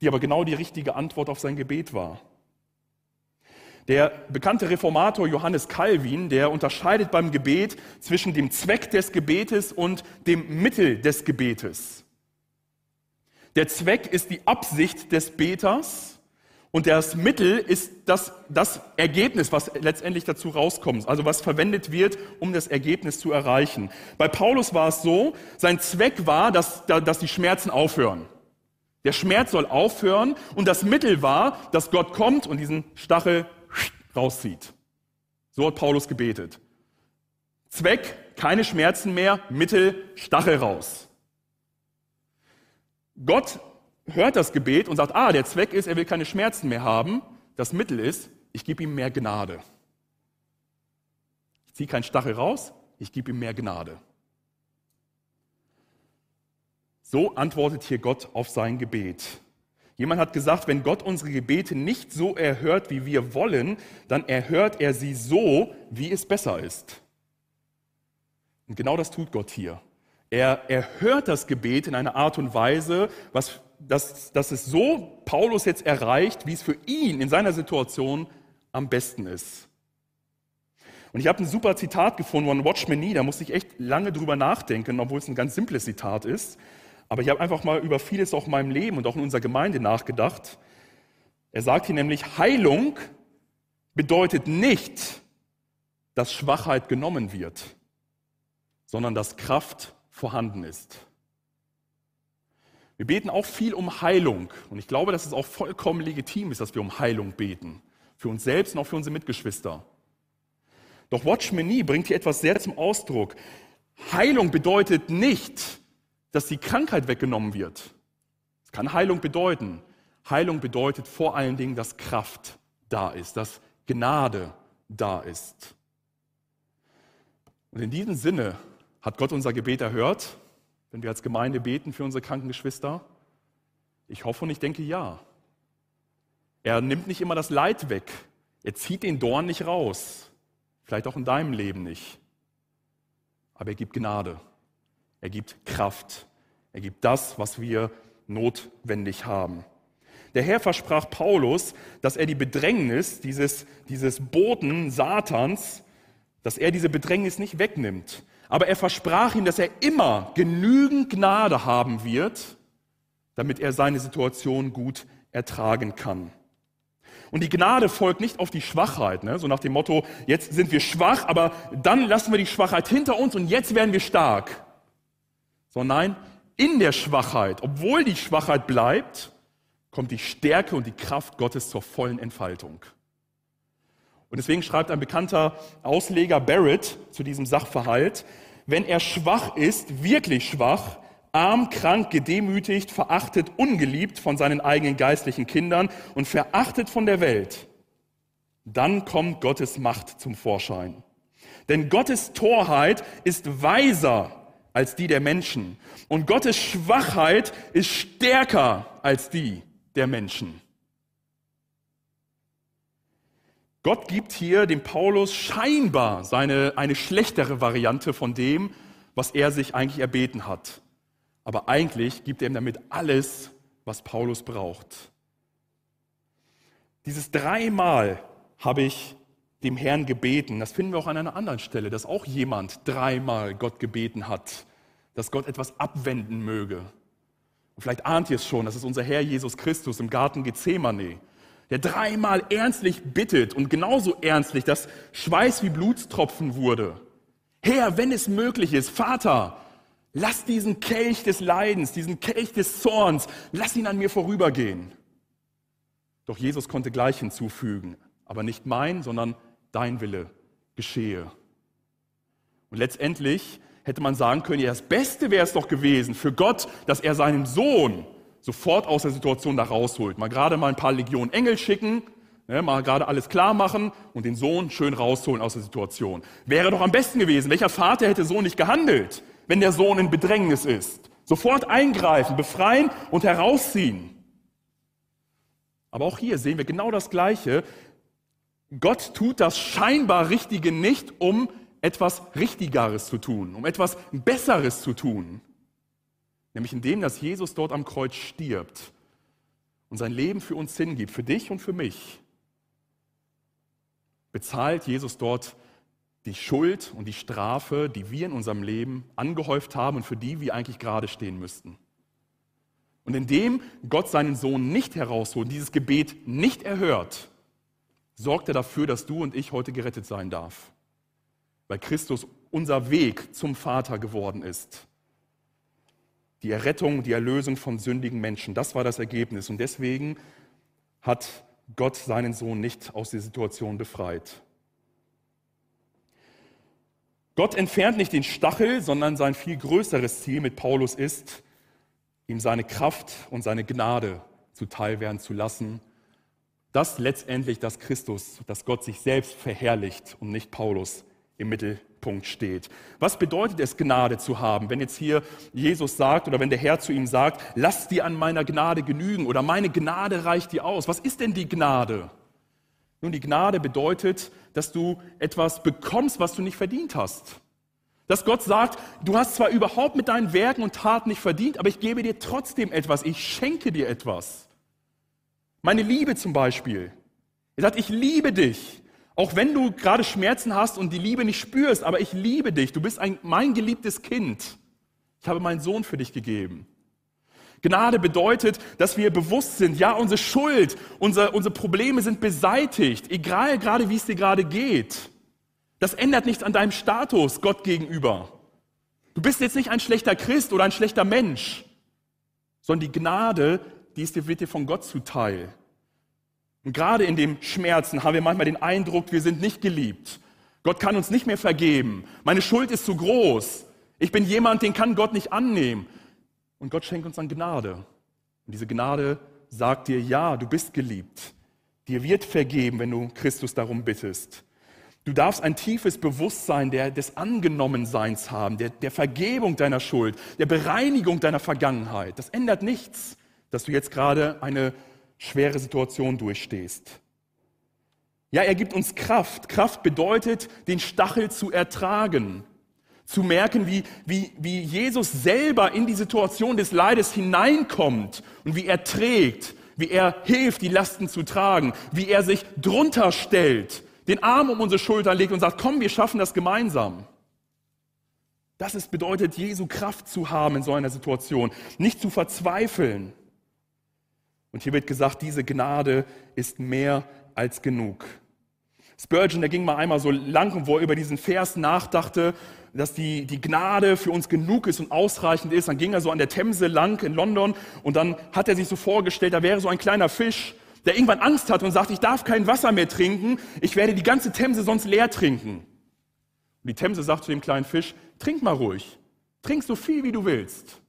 die aber genau die richtige Antwort auf sein Gebet war. Der bekannte Reformator Johannes Calvin, der unterscheidet beim Gebet zwischen dem Zweck des Gebetes und dem Mittel des Gebetes. Der Zweck ist die Absicht des Beters und das Mittel ist das, das Ergebnis, was letztendlich dazu rauskommt, also was verwendet wird, um das Ergebnis zu erreichen. Bei Paulus war es so, sein Zweck war, dass, dass die Schmerzen aufhören. Der Schmerz soll aufhören und das Mittel war, dass Gott kommt und diesen Stachel rauszieht. So hat Paulus gebetet. Zweck, keine Schmerzen mehr, Mittel, Stachel raus. Gott hört das Gebet und sagt, ah, der Zweck ist, er will keine Schmerzen mehr haben. Das Mittel ist, ich gebe ihm mehr Gnade. Ich ziehe keinen Stachel raus, ich gebe ihm mehr Gnade. So antwortet hier Gott auf sein Gebet. Jemand hat gesagt, wenn Gott unsere Gebete nicht so erhört, wie wir wollen, dann erhört er sie so, wie es besser ist. Und genau das tut Gott hier. Er erhört das Gebet in einer Art und Weise, was, dass, dass es so Paulus jetzt erreicht, wie es für ihn in seiner Situation am besten ist. Und ich habe ein super Zitat gefunden von Watchman Nee, da musste ich echt lange drüber nachdenken, obwohl es ein ganz simples Zitat ist. Aber ich habe einfach mal über vieles auch in meinem Leben und auch in unserer Gemeinde nachgedacht. Er sagt hier nämlich, Heilung bedeutet nicht, dass Schwachheit genommen wird, sondern dass Kraft vorhanden ist. Wir beten auch viel um Heilung und ich glaube, dass es auch vollkommen legitim ist, dass wir um Heilung beten, für uns selbst und auch für unsere Mitgeschwister. Doch Watchman Nee bringt hier etwas sehr zum Ausdruck. Heilung bedeutet nicht, dass die Krankheit weggenommen wird. Es kann Heilung bedeuten. Heilung bedeutet vor allen Dingen, dass Kraft da ist, dass Gnade da ist. Und in diesem Sinne hat Gott unser Gebet erhört wenn wir als Gemeinde beten für unsere kranken Geschwister? Ich hoffe und ich denke ja. Er nimmt nicht immer das Leid weg. Er zieht den Dorn nicht raus. Vielleicht auch in deinem Leben nicht. Aber er gibt Gnade. Er gibt Kraft. Er gibt das, was wir notwendig haben. Der Herr versprach Paulus, dass er die Bedrängnis dieses, dieses Boten Satans, dass er diese Bedrängnis nicht wegnimmt, aber er versprach ihm, dass er immer genügend Gnade haben wird, damit er seine Situation gut ertragen kann. Und die Gnade folgt nicht auf die Schwachheit, ne? so nach dem Motto, jetzt sind wir schwach, aber dann lassen wir die Schwachheit hinter uns und jetzt werden wir stark. Sondern nein, in der Schwachheit, obwohl die Schwachheit bleibt, kommt die Stärke und die Kraft Gottes zur vollen Entfaltung. Und deswegen schreibt ein bekannter Ausleger Barrett zu diesem Sachverhalt, wenn er schwach ist, wirklich schwach, arm, krank, gedemütigt, verachtet, ungeliebt von seinen eigenen geistlichen Kindern und verachtet von der Welt, dann kommt Gottes Macht zum Vorschein. Denn Gottes Torheit ist weiser als die der Menschen und Gottes Schwachheit ist stärker als die der Menschen. Gott gibt hier dem Paulus scheinbar seine, eine schlechtere Variante von dem, was er sich eigentlich erbeten hat. Aber eigentlich gibt er ihm damit alles, was Paulus braucht. Dieses dreimal habe ich dem Herrn gebeten. Das finden wir auch an einer anderen Stelle, dass auch jemand dreimal Gott gebeten hat, dass Gott etwas abwenden möge. Und vielleicht ahnt ihr es schon, das ist unser Herr Jesus Christus im Garten Gethsemane der dreimal ernstlich bittet und genauso ernstlich, dass Schweiß wie Blutstropfen wurde. Herr, wenn es möglich ist, Vater, lass diesen Kelch des Leidens, diesen Kelch des Zorns, lass ihn an mir vorübergehen. Doch Jesus konnte gleich hinzufügen, aber nicht mein, sondern dein Wille geschehe. Und letztendlich hätte man sagen können, ja, das Beste wäre es doch gewesen für Gott, dass er seinen Sohn sofort aus der Situation da rausholt. Mal gerade mal ein paar Legionen Engel schicken, ne, mal gerade alles klar machen und den Sohn schön rausholen aus der Situation. Wäre doch am besten gewesen. Welcher Vater hätte so nicht gehandelt, wenn der Sohn in Bedrängnis ist? Sofort eingreifen, befreien und herausziehen. Aber auch hier sehen wir genau das Gleiche. Gott tut das scheinbar Richtige nicht, um etwas Richtigeres zu tun, um etwas Besseres zu tun. Nämlich indem, dass Jesus dort am Kreuz stirbt und sein Leben für uns hingibt, für dich und für mich, bezahlt Jesus dort die Schuld und die Strafe, die wir in unserem Leben angehäuft haben und für die wir eigentlich gerade stehen müssten. Und indem Gott seinen Sohn nicht herausholt, und dieses Gebet nicht erhört, sorgt er dafür, dass du und ich heute gerettet sein darf. Weil Christus unser Weg zum Vater geworden ist die Errettung, die Erlösung von sündigen Menschen. Das war das Ergebnis. Und deswegen hat Gott seinen Sohn nicht aus der Situation befreit. Gott entfernt nicht den Stachel, sondern sein viel größeres Ziel mit Paulus ist, ihm seine Kraft und seine Gnade zuteilwerden zu lassen. Das letztendlich, dass Christus, dass Gott sich selbst verherrlicht und nicht Paulus im Mittelpunkt Punkt steht. Was bedeutet es, Gnade zu haben? Wenn jetzt hier Jesus sagt oder wenn der Herr zu ihm sagt, lass dir an meiner Gnade genügen oder meine Gnade reicht dir aus. Was ist denn die Gnade? Nun, die Gnade bedeutet, dass du etwas bekommst, was du nicht verdient hast. Dass Gott sagt, du hast zwar überhaupt mit deinen Werken und Taten nicht verdient, aber ich gebe dir trotzdem etwas, ich schenke dir etwas. Meine Liebe zum Beispiel. Er sagt, ich liebe dich. Auch wenn du gerade Schmerzen hast und die Liebe nicht spürst, aber ich liebe dich. Du bist ein, mein geliebtes Kind. Ich habe meinen Sohn für dich gegeben. Gnade bedeutet, dass wir bewusst sind, ja, unsere Schuld, unsere, unsere Probleme sind beseitigt, egal gerade wie es dir gerade geht. Das ändert nichts an deinem Status Gott gegenüber. Du bist jetzt nicht ein schlechter Christ oder ein schlechter Mensch, sondern die Gnade, die ist dir, wird dir von Gott zuteil. Und gerade in dem Schmerzen haben wir manchmal den Eindruck, wir sind nicht geliebt. Gott kann uns nicht mehr vergeben. Meine Schuld ist zu groß. Ich bin jemand, den kann Gott nicht annehmen. Und Gott schenkt uns dann Gnade. Und diese Gnade sagt dir, ja, du bist geliebt. Dir wird vergeben, wenn du Christus darum bittest. Du darfst ein tiefes Bewusstsein der, des Angenommenseins haben, der, der Vergebung deiner Schuld, der Bereinigung deiner Vergangenheit. Das ändert nichts, dass du jetzt gerade eine schwere Situation durchstehst. Ja, er gibt uns Kraft. Kraft bedeutet, den Stachel zu ertragen. Zu merken, wie, wie, wie Jesus selber in die Situation des Leides hineinkommt und wie er trägt, wie er hilft, die Lasten zu tragen, wie er sich drunter stellt, den Arm um unsere Schulter legt und sagt, komm, wir schaffen das gemeinsam. Das ist, bedeutet, Jesu Kraft zu haben in so einer Situation, nicht zu verzweifeln. Und hier wird gesagt, diese Gnade ist mehr als genug. Spurgeon, der ging mal einmal so lang, wo er über diesen Vers nachdachte, dass die, die Gnade für uns genug ist und ausreichend ist. Dann ging er so an der Themse lang in London und dann hat er sich so vorgestellt, da wäre so ein kleiner Fisch, der irgendwann Angst hat und sagt, ich darf kein Wasser mehr trinken, ich werde die ganze Themse sonst leer trinken. Und die Themse sagt zu dem kleinen Fisch, trink mal ruhig, trink so viel wie du willst.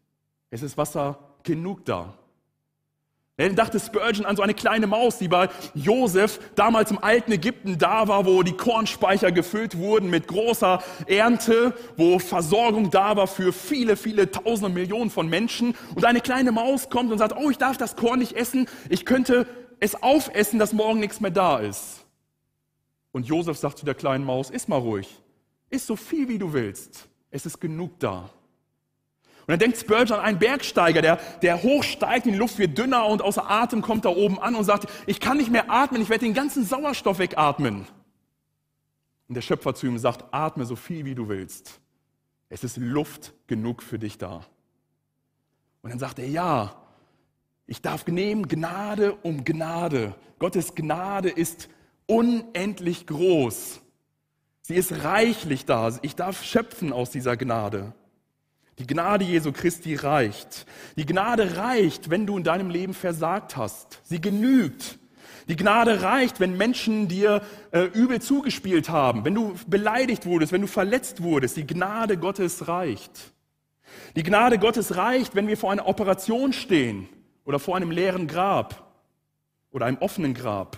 Es ist Wasser genug da. Dann dachte Spurgeon an so eine kleine Maus, die bei Josef damals im alten Ägypten da war, wo die Kornspeicher gefüllt wurden mit großer Ernte, wo Versorgung da war für viele, viele Tausende, Millionen von Menschen. Und eine kleine Maus kommt und sagt, oh, ich darf das Korn nicht essen, ich könnte es aufessen, dass morgen nichts mehr da ist. Und Josef sagt zu der kleinen Maus, iss mal ruhig, iss so viel wie du willst, es ist genug da. Und dann denkt Spurgeon an einen Bergsteiger, der, der hochsteigt, die Luft wird dünner und außer Atem kommt da oben an und sagt, ich kann nicht mehr atmen, ich werde den ganzen Sauerstoff wegatmen. Und der Schöpfer zu ihm sagt, atme so viel wie du willst. Es ist Luft genug für dich da. Und dann sagt er, ja, ich darf nehmen Gnade um Gnade. Gottes Gnade ist unendlich groß. Sie ist reichlich da. Ich darf schöpfen aus dieser Gnade. Die Gnade Jesu Christi reicht. Die Gnade reicht, wenn du in deinem Leben versagt hast. Sie genügt. Die Gnade reicht, wenn Menschen dir äh, übel zugespielt haben, wenn du beleidigt wurdest, wenn du verletzt wurdest. Die Gnade Gottes reicht. Die Gnade Gottes reicht, wenn wir vor einer Operation stehen oder vor einem leeren Grab oder einem offenen Grab.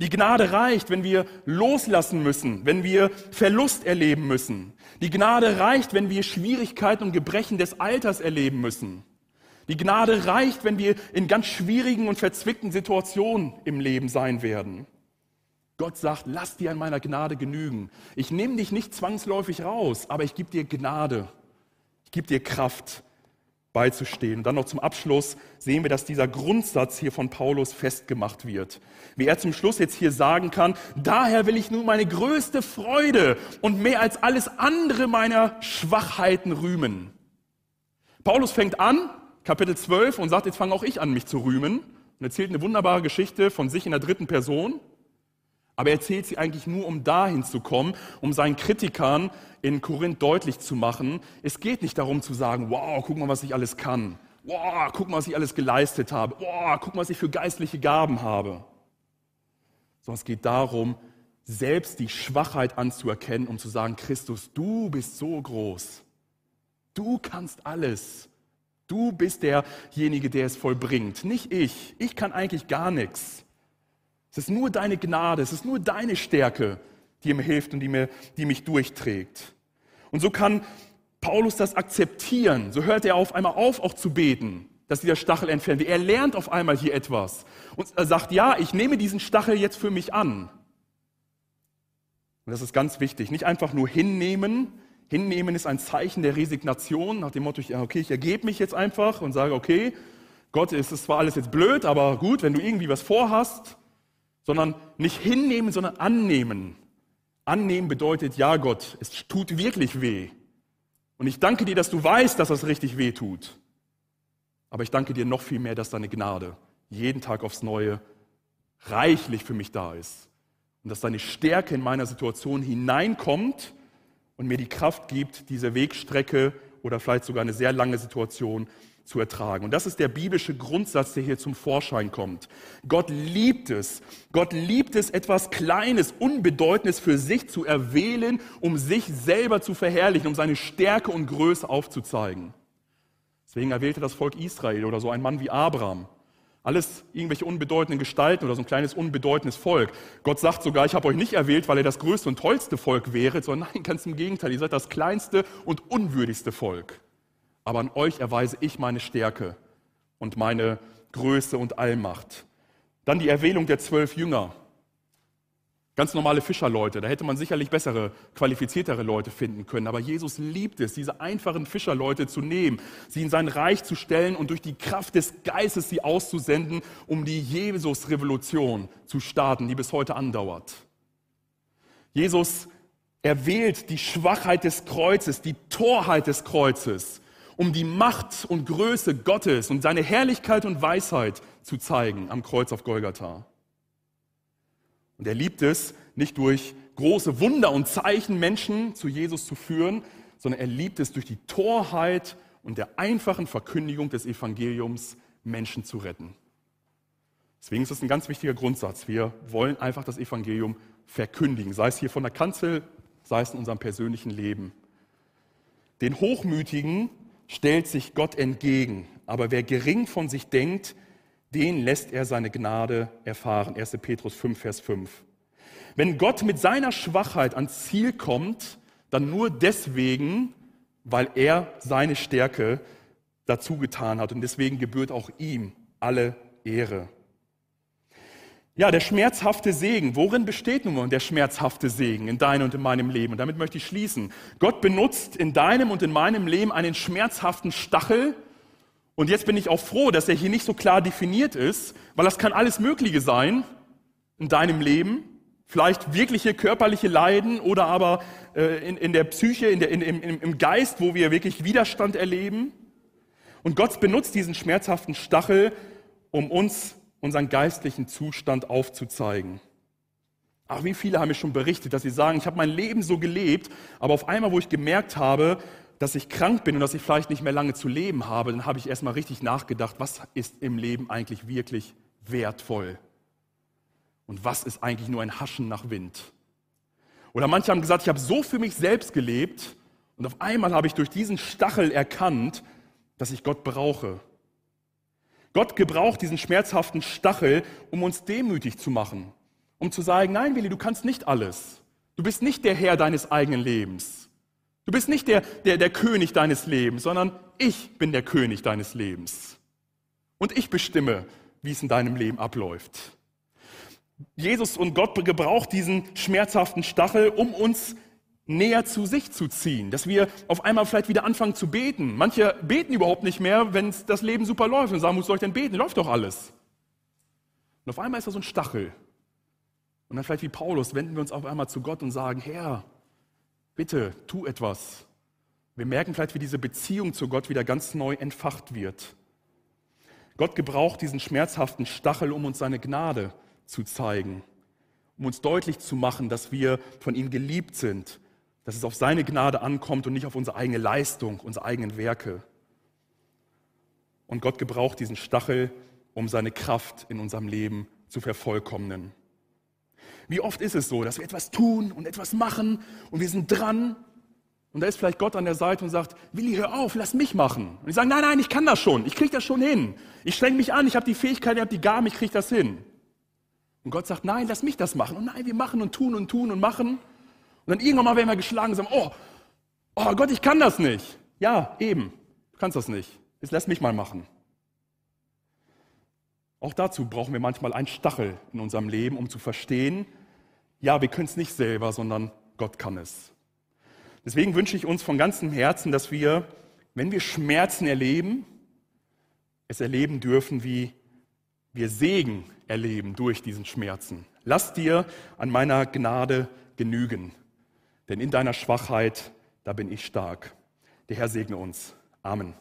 Die Gnade reicht, wenn wir loslassen müssen, wenn wir Verlust erleben müssen. Die Gnade reicht, wenn wir Schwierigkeiten und Gebrechen des Alters erleben müssen. Die Gnade reicht, wenn wir in ganz schwierigen und verzwickten Situationen im Leben sein werden. Gott sagt, lass dir an meiner Gnade genügen. Ich nehme dich nicht zwangsläufig raus, aber ich gebe dir Gnade. Ich gebe dir Kraft beizustehen. Dann noch zum Abschluss sehen wir, dass dieser Grundsatz hier von Paulus festgemacht wird. Wie er zum Schluss jetzt hier sagen kann, daher will ich nun meine größte Freude und mehr als alles andere meiner Schwachheiten rühmen. Paulus fängt an, Kapitel 12, und sagt, jetzt fange auch ich an, mich zu rühmen. Und erzählt eine wunderbare Geschichte von sich in der dritten Person. Aber er erzählt sie eigentlich nur, um dahin zu kommen, um seinen Kritikern in Korinth deutlich zu machen, es geht nicht darum zu sagen, wow, guck mal, was ich alles kann. Wow, guck mal, was ich alles geleistet habe. Wow, guck mal, was ich für geistliche Gaben habe. Sondern es geht darum, selbst die Schwachheit anzuerkennen, um zu sagen, Christus, du bist so groß. Du kannst alles. Du bist derjenige, der es vollbringt. Nicht ich. Ich kann eigentlich gar nichts. Es ist nur deine Gnade, es ist nur deine Stärke, die mir hilft und die, mir, die mich durchträgt. Und so kann Paulus das akzeptieren. So hört er auf einmal auf, auch zu beten, dass dieser Stachel entfernt wird. Er lernt auf einmal hier etwas. Und er sagt, ja, ich nehme diesen Stachel jetzt für mich an. Und das ist ganz wichtig. Nicht einfach nur hinnehmen. Hinnehmen ist ein Zeichen der Resignation, nach dem Motto, okay, ich ergebe mich jetzt einfach und sage, okay, Gott, es ist zwar alles jetzt blöd, aber gut, wenn du irgendwie was vorhast, sondern nicht hinnehmen, sondern annehmen. Annehmen bedeutet, ja Gott, es tut wirklich weh. Und ich danke dir, dass du weißt, dass das richtig weh tut. Aber ich danke dir noch viel mehr, dass deine Gnade jeden Tag aufs Neue reichlich für mich da ist. Und dass deine Stärke in meiner Situation hineinkommt und mir die Kraft gibt, diese Wegstrecke oder vielleicht sogar eine sehr lange Situation zu ertragen. Und das ist der biblische Grundsatz, der hier zum Vorschein kommt. Gott liebt es. Gott liebt es, etwas Kleines, Unbedeutendes für sich zu erwählen, um sich selber zu verherrlichen, um seine Stärke und Größe aufzuzeigen. Deswegen erwählte das Volk Israel oder so ein Mann wie Abraham. Alles irgendwelche unbedeutenden Gestalten oder so ein kleines unbedeutendes Volk. Gott sagt sogar, ich habe euch nicht erwählt, weil ihr das größte und tollste Volk wäret, sondern <laughs> nein, ganz im Gegenteil, ihr seid das kleinste und unwürdigste Volk aber an euch erweise ich meine Stärke und meine Größe und Allmacht. Dann die Erwählung der zwölf Jünger. Ganz normale Fischerleute, da hätte man sicherlich bessere, qualifiziertere Leute finden können. Aber Jesus liebt es, diese einfachen Fischerleute zu nehmen, sie in sein Reich zu stellen und durch die Kraft des Geistes sie auszusenden, um die Jesus-Revolution zu starten, die bis heute andauert. Jesus erwählt die Schwachheit des Kreuzes, die Torheit des Kreuzes, um die Macht und Größe Gottes und seine Herrlichkeit und Weisheit zu zeigen am Kreuz auf Golgatha. Und er liebt es, nicht durch große Wunder und Zeichen Menschen zu Jesus zu führen, sondern er liebt es durch die Torheit und der einfachen Verkündigung des Evangeliums Menschen zu retten. Deswegen ist das ein ganz wichtiger Grundsatz. Wir wollen einfach das Evangelium verkündigen, sei es hier von der Kanzel, sei es in unserem persönlichen Leben. Den Hochmütigen stellt sich Gott entgegen. Aber wer gering von sich denkt, den lässt er seine Gnade erfahren. 1. Petrus 5, Vers 5. Wenn Gott mit seiner Schwachheit ans Ziel kommt, dann nur deswegen, weil er seine Stärke dazu getan hat. Und deswegen gebührt auch ihm alle Ehre. Ja, der schmerzhafte Segen. Worin besteht nun der schmerzhafte Segen in deinem und in meinem Leben? Und damit möchte ich schließen. Gott benutzt in deinem und in meinem Leben einen schmerzhaften Stachel. Und jetzt bin ich auch froh, dass er hier nicht so klar definiert ist, weil das kann alles Mögliche sein in deinem Leben. Vielleicht wirkliche körperliche Leiden oder aber äh, in, in der Psyche, in der, in, im, im Geist, wo wir wirklich Widerstand erleben. Und Gott benutzt diesen schmerzhaften Stachel, um uns unseren geistlichen Zustand aufzuzeigen. Ach, wie viele haben mir schon berichtet, dass sie sagen, ich habe mein Leben so gelebt, aber auf einmal, wo ich gemerkt habe, dass ich krank bin und dass ich vielleicht nicht mehr lange zu leben habe, dann habe ich erstmal richtig nachgedacht, was ist im Leben eigentlich wirklich wertvoll? Und was ist eigentlich nur ein Haschen nach Wind? Oder manche haben gesagt, ich habe so für mich selbst gelebt und auf einmal habe ich durch diesen Stachel erkannt, dass ich Gott brauche Gott gebraucht diesen schmerzhaften Stachel, um uns demütig zu machen, um zu sagen, nein, Willi, du kannst nicht alles. Du bist nicht der Herr deines eigenen Lebens. Du bist nicht der, der, der König deines Lebens, sondern ich bin der König deines Lebens. Und ich bestimme, wie es in deinem Leben abläuft. Jesus und Gott gebraucht diesen schmerzhaften Stachel, um uns näher zu sich zu ziehen, dass wir auf einmal vielleicht wieder anfangen zu beten. Manche beten überhaupt nicht mehr, wenn das Leben super läuft und sagen, wo soll ich denn beten? Läuft doch alles. Und auf einmal ist da so ein Stachel. Und dann vielleicht wie Paulus wenden wir uns auf einmal zu Gott und sagen, Herr, bitte, tu etwas. Wir merken vielleicht, wie diese Beziehung zu Gott wieder ganz neu entfacht wird. Gott gebraucht diesen schmerzhaften Stachel, um uns seine Gnade zu zeigen, um uns deutlich zu machen, dass wir von ihm geliebt sind, dass es auf seine Gnade ankommt und nicht auf unsere eigene Leistung, unsere eigenen Werke. Und Gott gebraucht diesen Stachel, um seine Kraft in unserem Leben zu vervollkommnen. Wie oft ist es so, dass wir etwas tun und etwas machen und wir sind dran und da ist vielleicht Gott an der Seite und sagt, Willi, hör auf, lass mich machen. Und ich sage, nein, nein, ich kann das schon, ich kriege das schon hin. Ich streng mich an, ich habe die Fähigkeit, ich habe die Gaben, ich kriege das hin. Und Gott sagt, nein, lass mich das machen. Und nein, wir machen und tun und tun und machen. Und dann irgendwann mal werden wir geschlagen und sagen, oh, oh Gott, ich kann das nicht. Ja, eben, du kannst das nicht. Jetzt lass mich mal machen. Auch dazu brauchen wir manchmal einen Stachel in unserem Leben, um zu verstehen, ja, wir können es nicht selber, sondern Gott kann es. Deswegen wünsche ich uns von ganzem Herzen, dass wir, wenn wir Schmerzen erleben, es erleben dürfen, wie wir Segen erleben durch diesen Schmerzen. Lass dir an meiner Gnade genügen, denn in deiner Schwachheit, da bin ich stark. Der Herr segne uns. Amen.